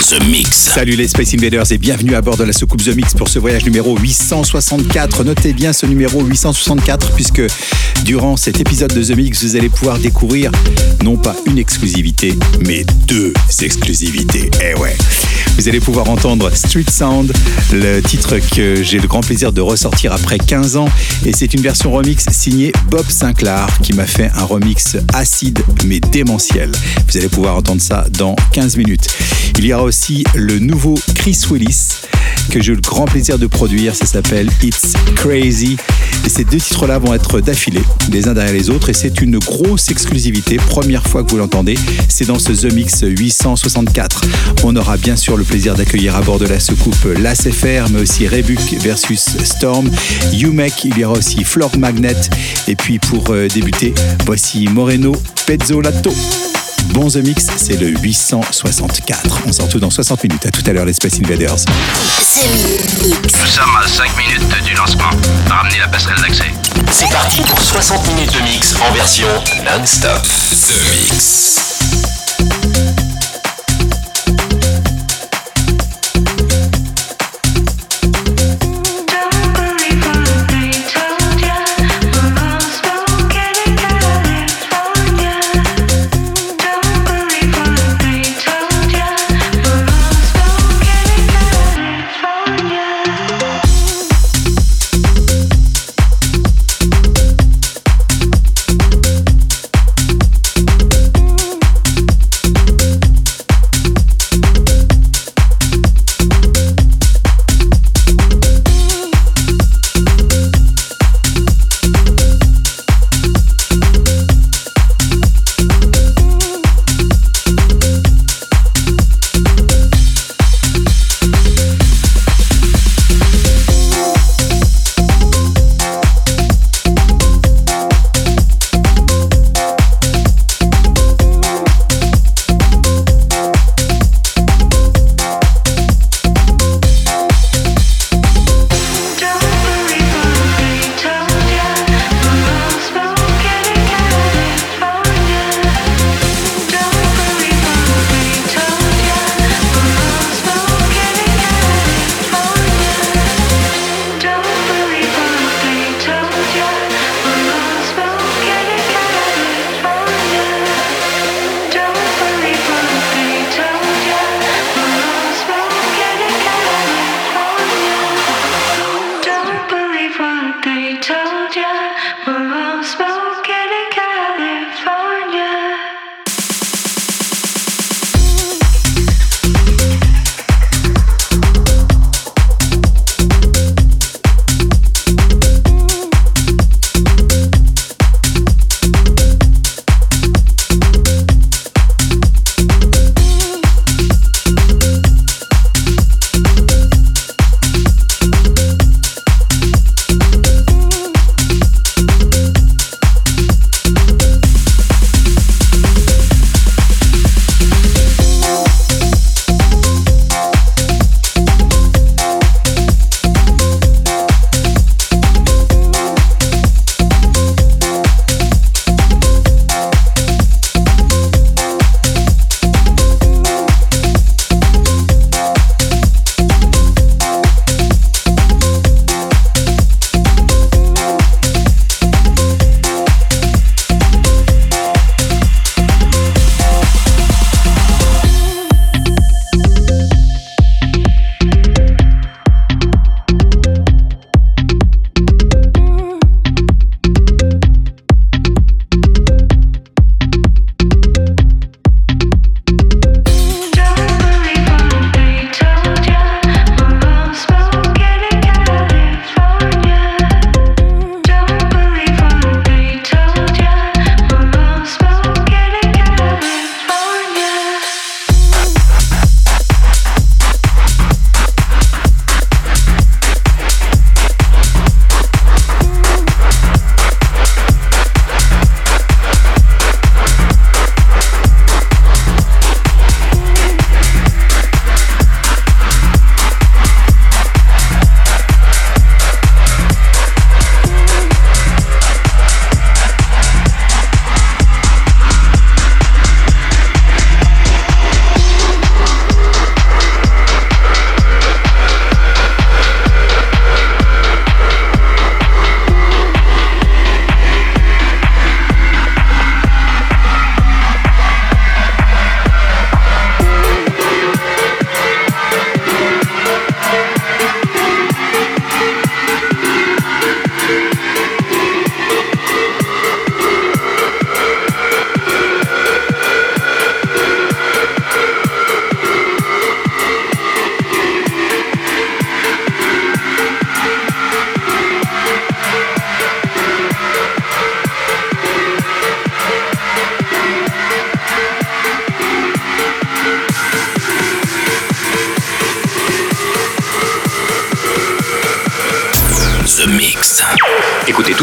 The Mix. Salut les Space Invaders et bienvenue à bord de la soucoupe The Mix pour ce voyage numéro 864. Notez bien ce numéro 864 puisque durant cet épisode de The Mix, vous allez pouvoir découvrir non pas une exclusivité, mais deux exclusivités. Eh ouais. Vous allez pouvoir entendre Street Sound, le titre que j'ai le grand plaisir de ressortir après 15 ans. Et c'est une version remix signée Bob Sinclair qui m'a fait un remix acide mais démentiel. Vous allez pouvoir entendre ça dans 15 minutes. Il y aussi le nouveau Chris Willis que j'ai eu le grand plaisir de produire. Ça s'appelle It's Crazy. Et ces deux titres-là vont être d'affilée, les uns derrière les autres. Et c'est une grosse exclusivité. Première fois que vous l'entendez, c'est dans ce The Mix 864. On aura bien sûr le plaisir d'accueillir à bord de la soucoupe l'ACFR, mais aussi Rebuc versus Storm, UMEC, il y aura aussi Flor Magnet. Et puis pour euh, débuter, voici Moreno Pezzolato. Bon The Mix, c'est le 864. On sort tout dans 60 minutes. À tout à l'heure, les Space Invaders. Nous sommes à 5 minutes du lancement. Ramenez la passerelle d'accès. C'est parti pour 60 minutes de mix en version non-stop. The Mix.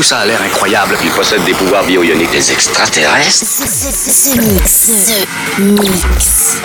Ça a l'air incroyable. Il possède des pouvoirs bio-ioniques. Des extraterrestres? The Mix.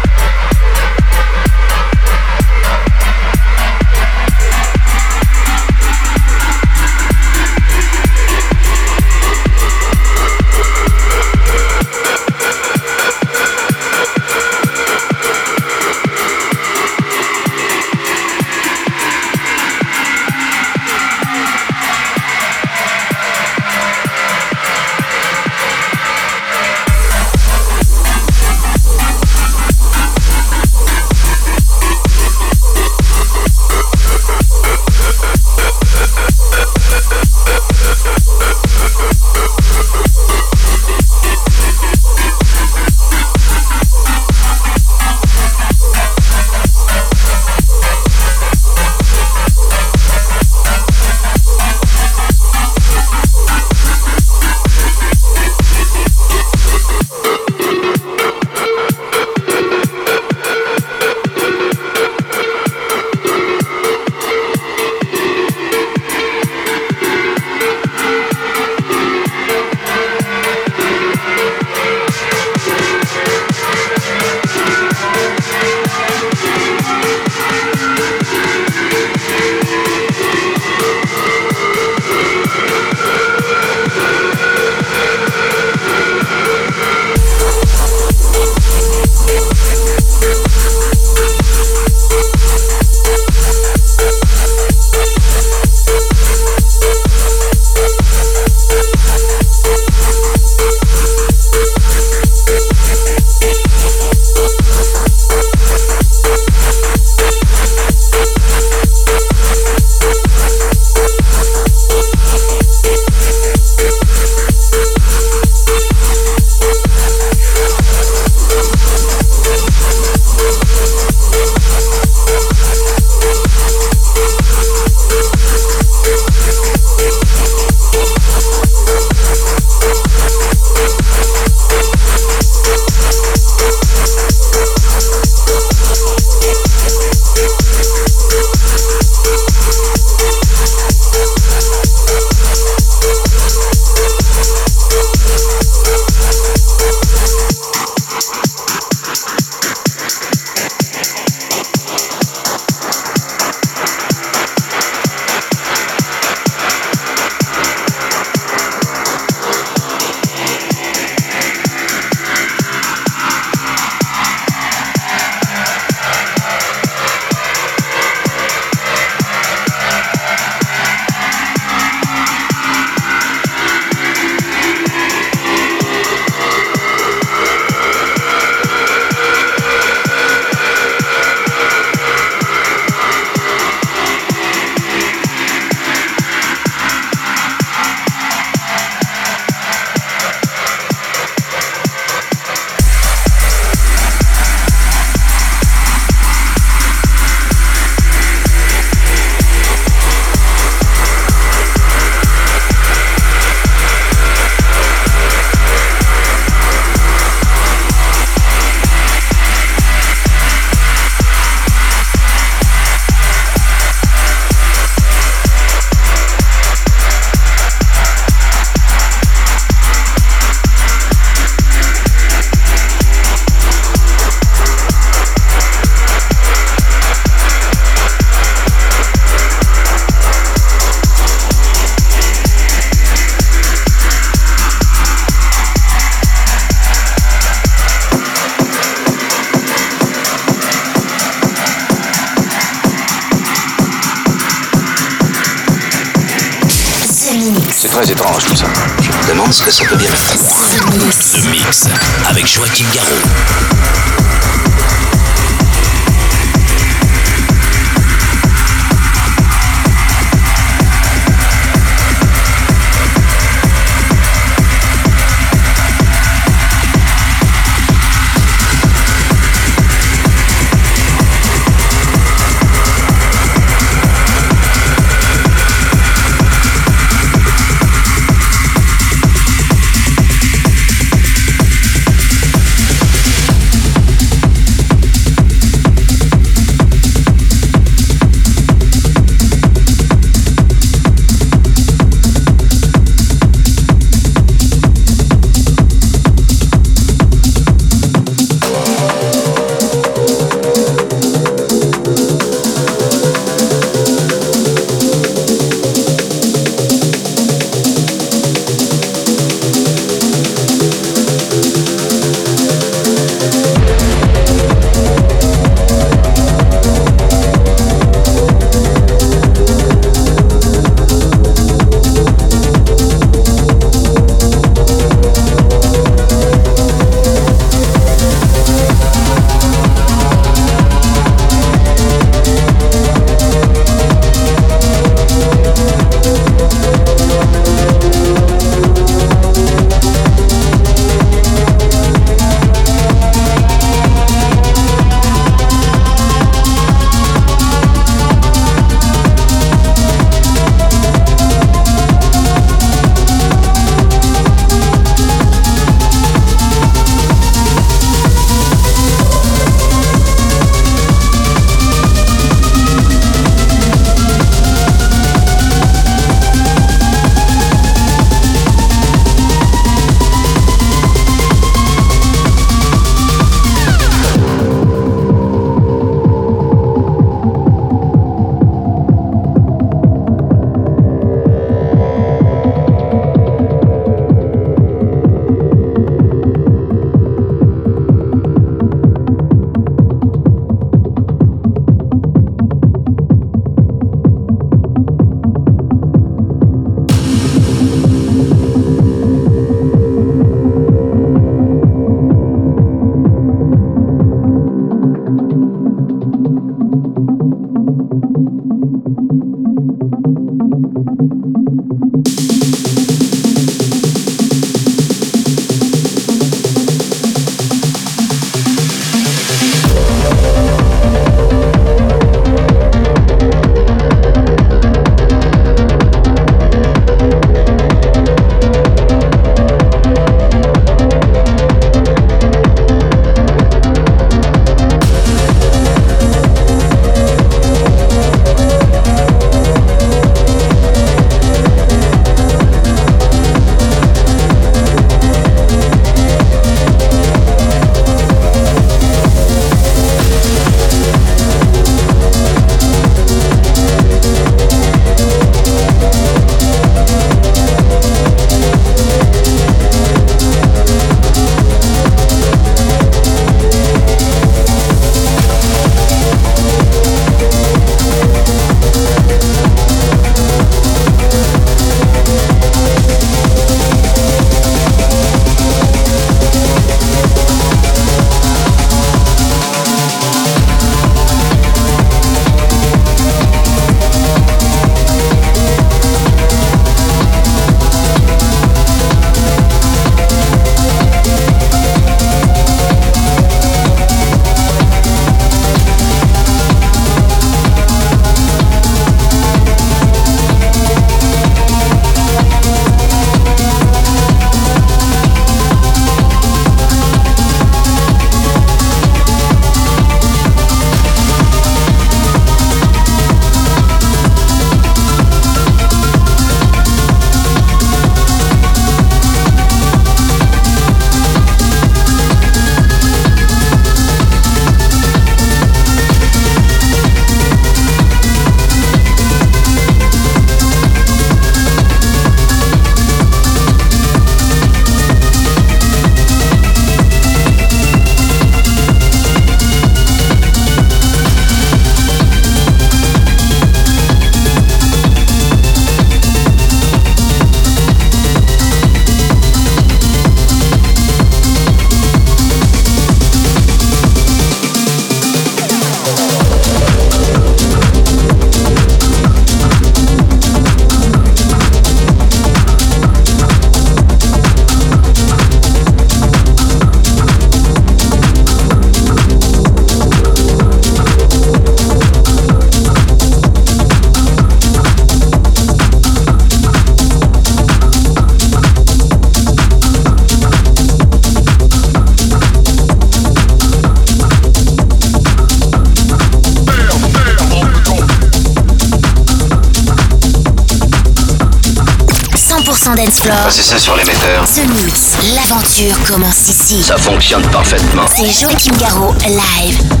Passez ça sur l'émetteur. The Mix, l'aventure commence ici. Ça fonctionne parfaitement. C'est Joachim Garraud, live.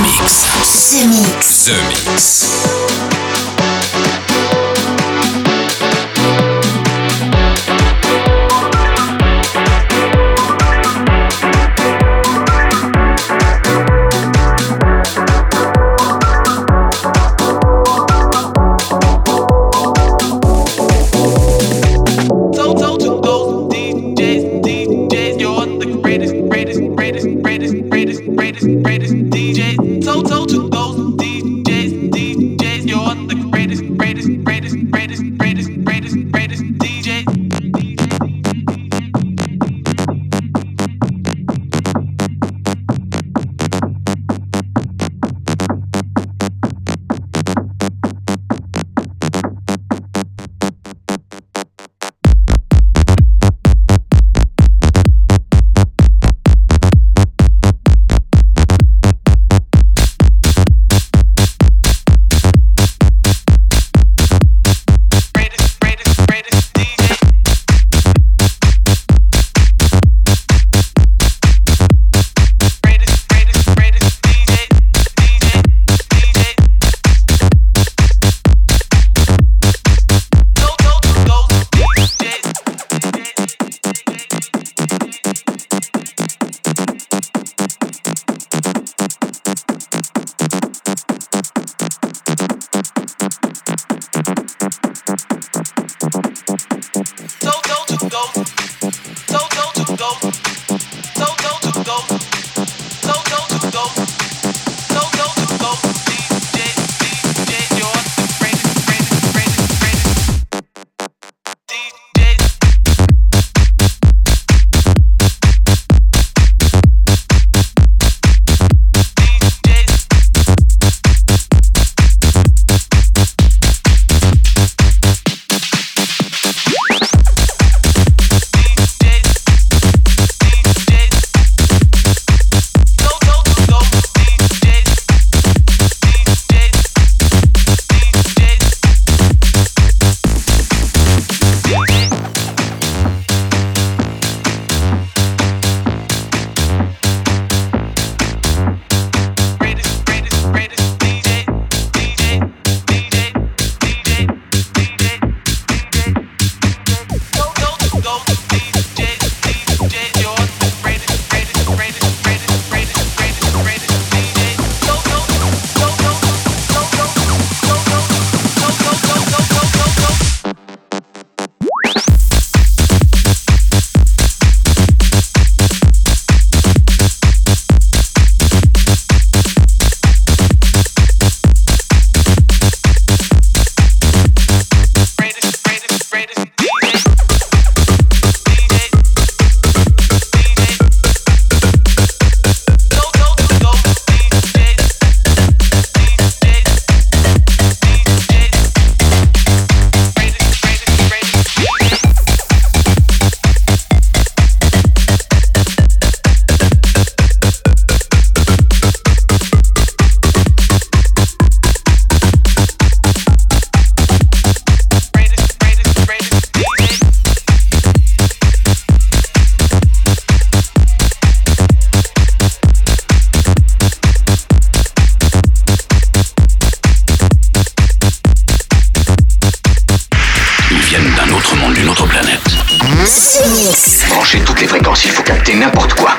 Mix. The Mix. The Mix. toutes les fréquences, il faut capter n'importe quoi.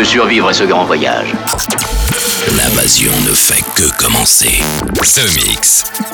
De survivre à ce grand voyage. L'invasion ne fait que commencer. The Mix.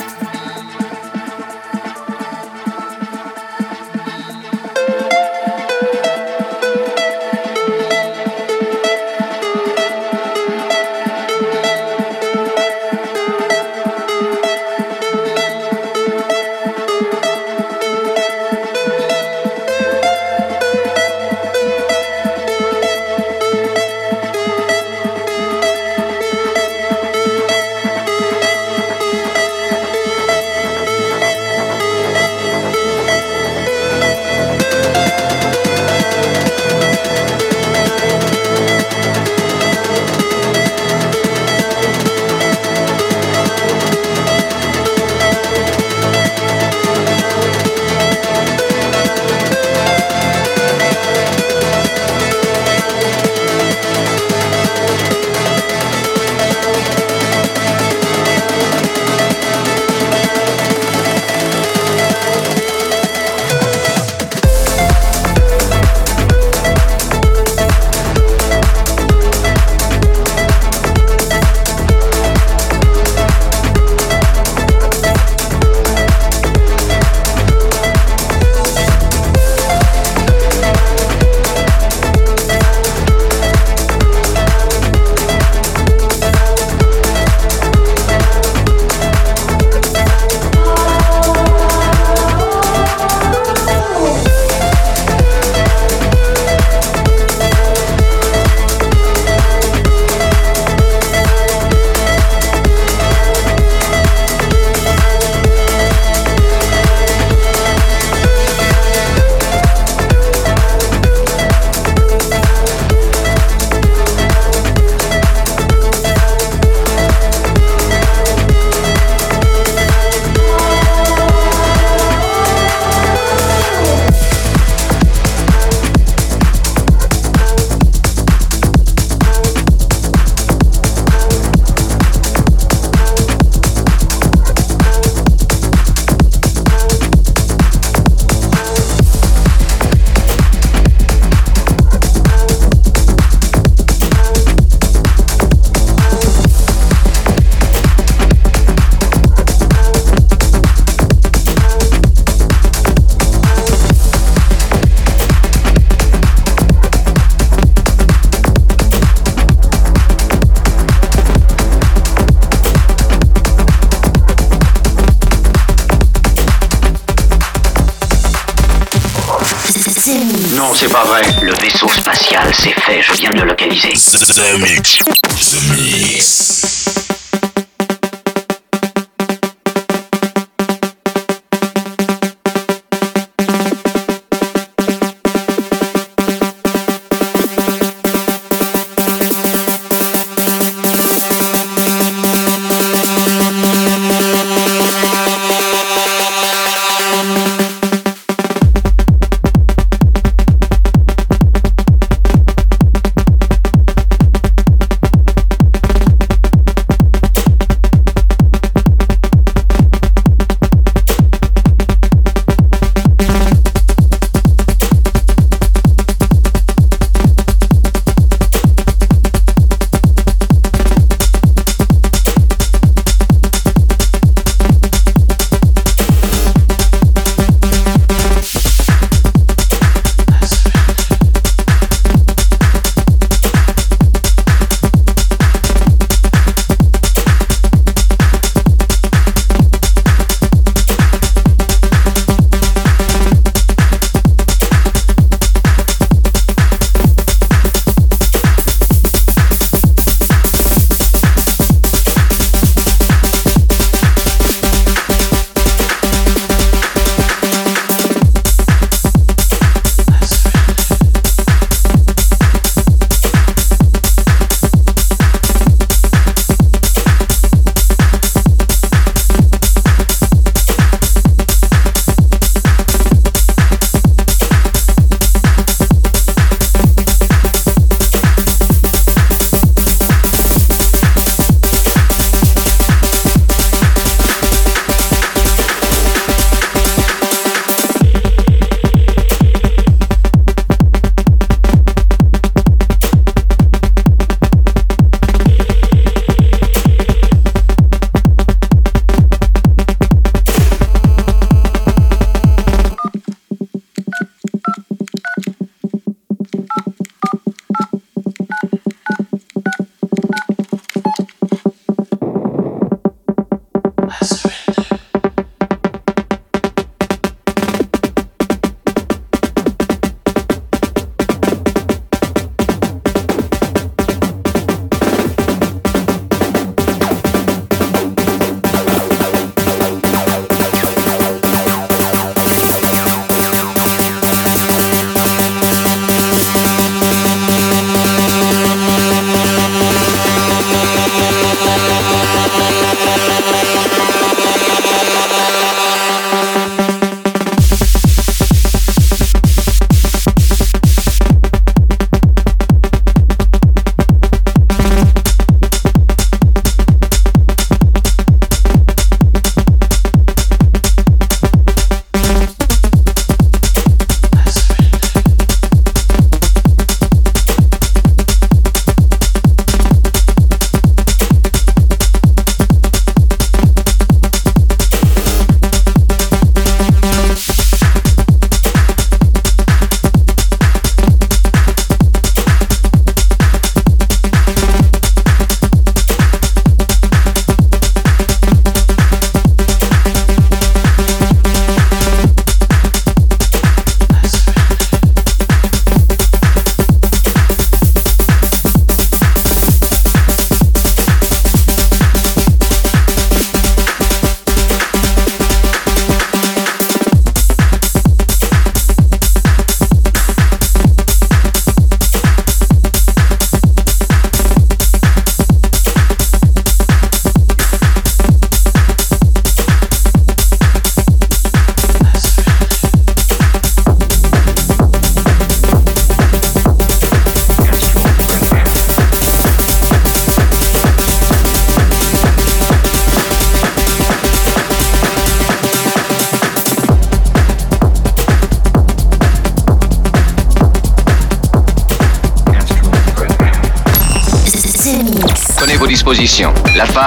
Mix.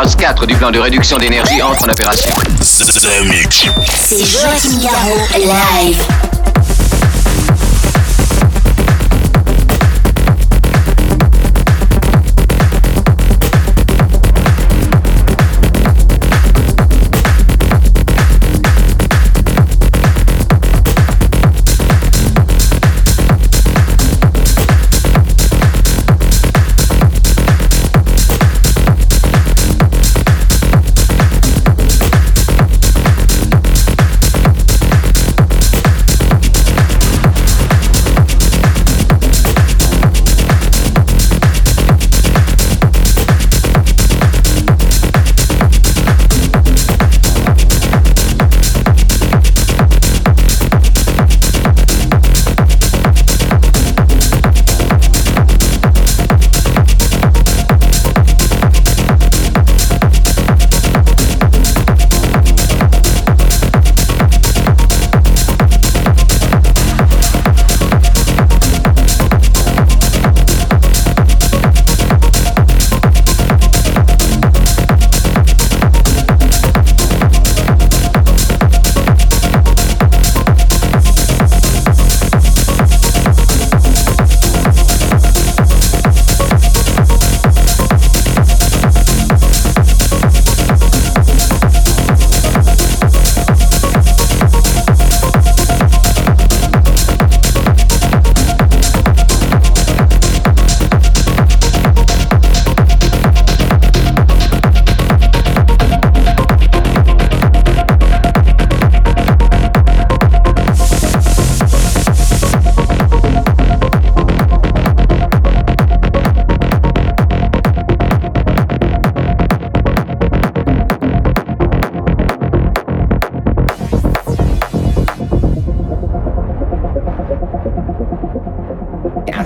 Phase 4 du plan de réduction d'énergie entre en opération. The Mix. C'est Joachim Garraud, live.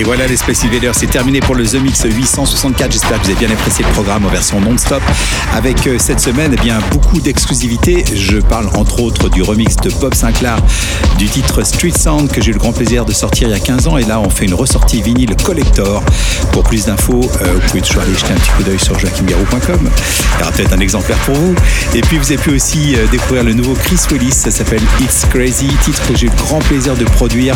Et voilà les Space Invaders, c'est terminé pour le The Mix 864. J'espère que vous avez bien apprécié le programme en version non-stop. Avec euh, cette semaine, eh bien, beaucoup d'exclusivités. Je parle entre autres du remix de Bob Sinclair du titre Street Sound que j'ai eu le grand plaisir de sortir il y a 15 ans. Et là, on fait une ressortie vinyle collector. Pour plus d'infos, euh, vous pouvez toujours aller jeter un petit coup d'œil sur joachimgarou.com. Il y aura peut-être un exemplaire pour vous. Et puis, vous avez pu aussi euh, découvrir le nouveau Chris Willis. Ça s'appelle It's Crazy, titre que j'ai eu le grand plaisir de produire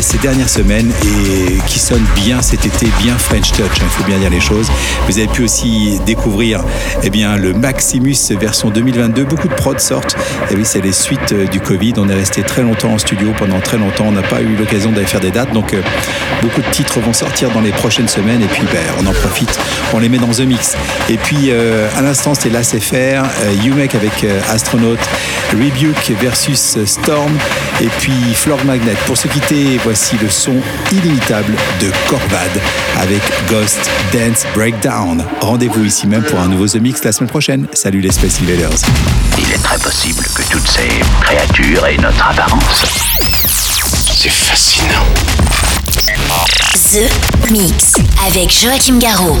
ces dernières semaines et qui sonne bien cet été, bien French Touch, il faut bien dire les choses. Vous avez pu aussi découvrir eh bien, le Maximus version 2022. Beaucoup de prods sortent. Et oui, c'est les suites euh, du Covid. On est resté très longtemps en studio pendant très longtemps. On n'a pas eu l'occasion d'aller faire des dates. Donc, euh, beaucoup de titres vont sortir dans les prochaines semaines. Et puis, ben, on en profite. On les met dans The Mix. Et puis, euh, à l'instant, c'est faire. Euh, You-Make avec Astronaut. Rebuke versus Storm. Et puis, Flor Magnet. Pour se quitter, voici le son illimitable de Corvad avec Ghost Dance Breakdown. Rendez-vous ici même pour un nouveau The Mix la semaine prochaine. Salut les Space Invaders. Il est très possible que toutes ces créatures aient notre apparence. C'est fascinant. The Mix avec Joachim Garraud.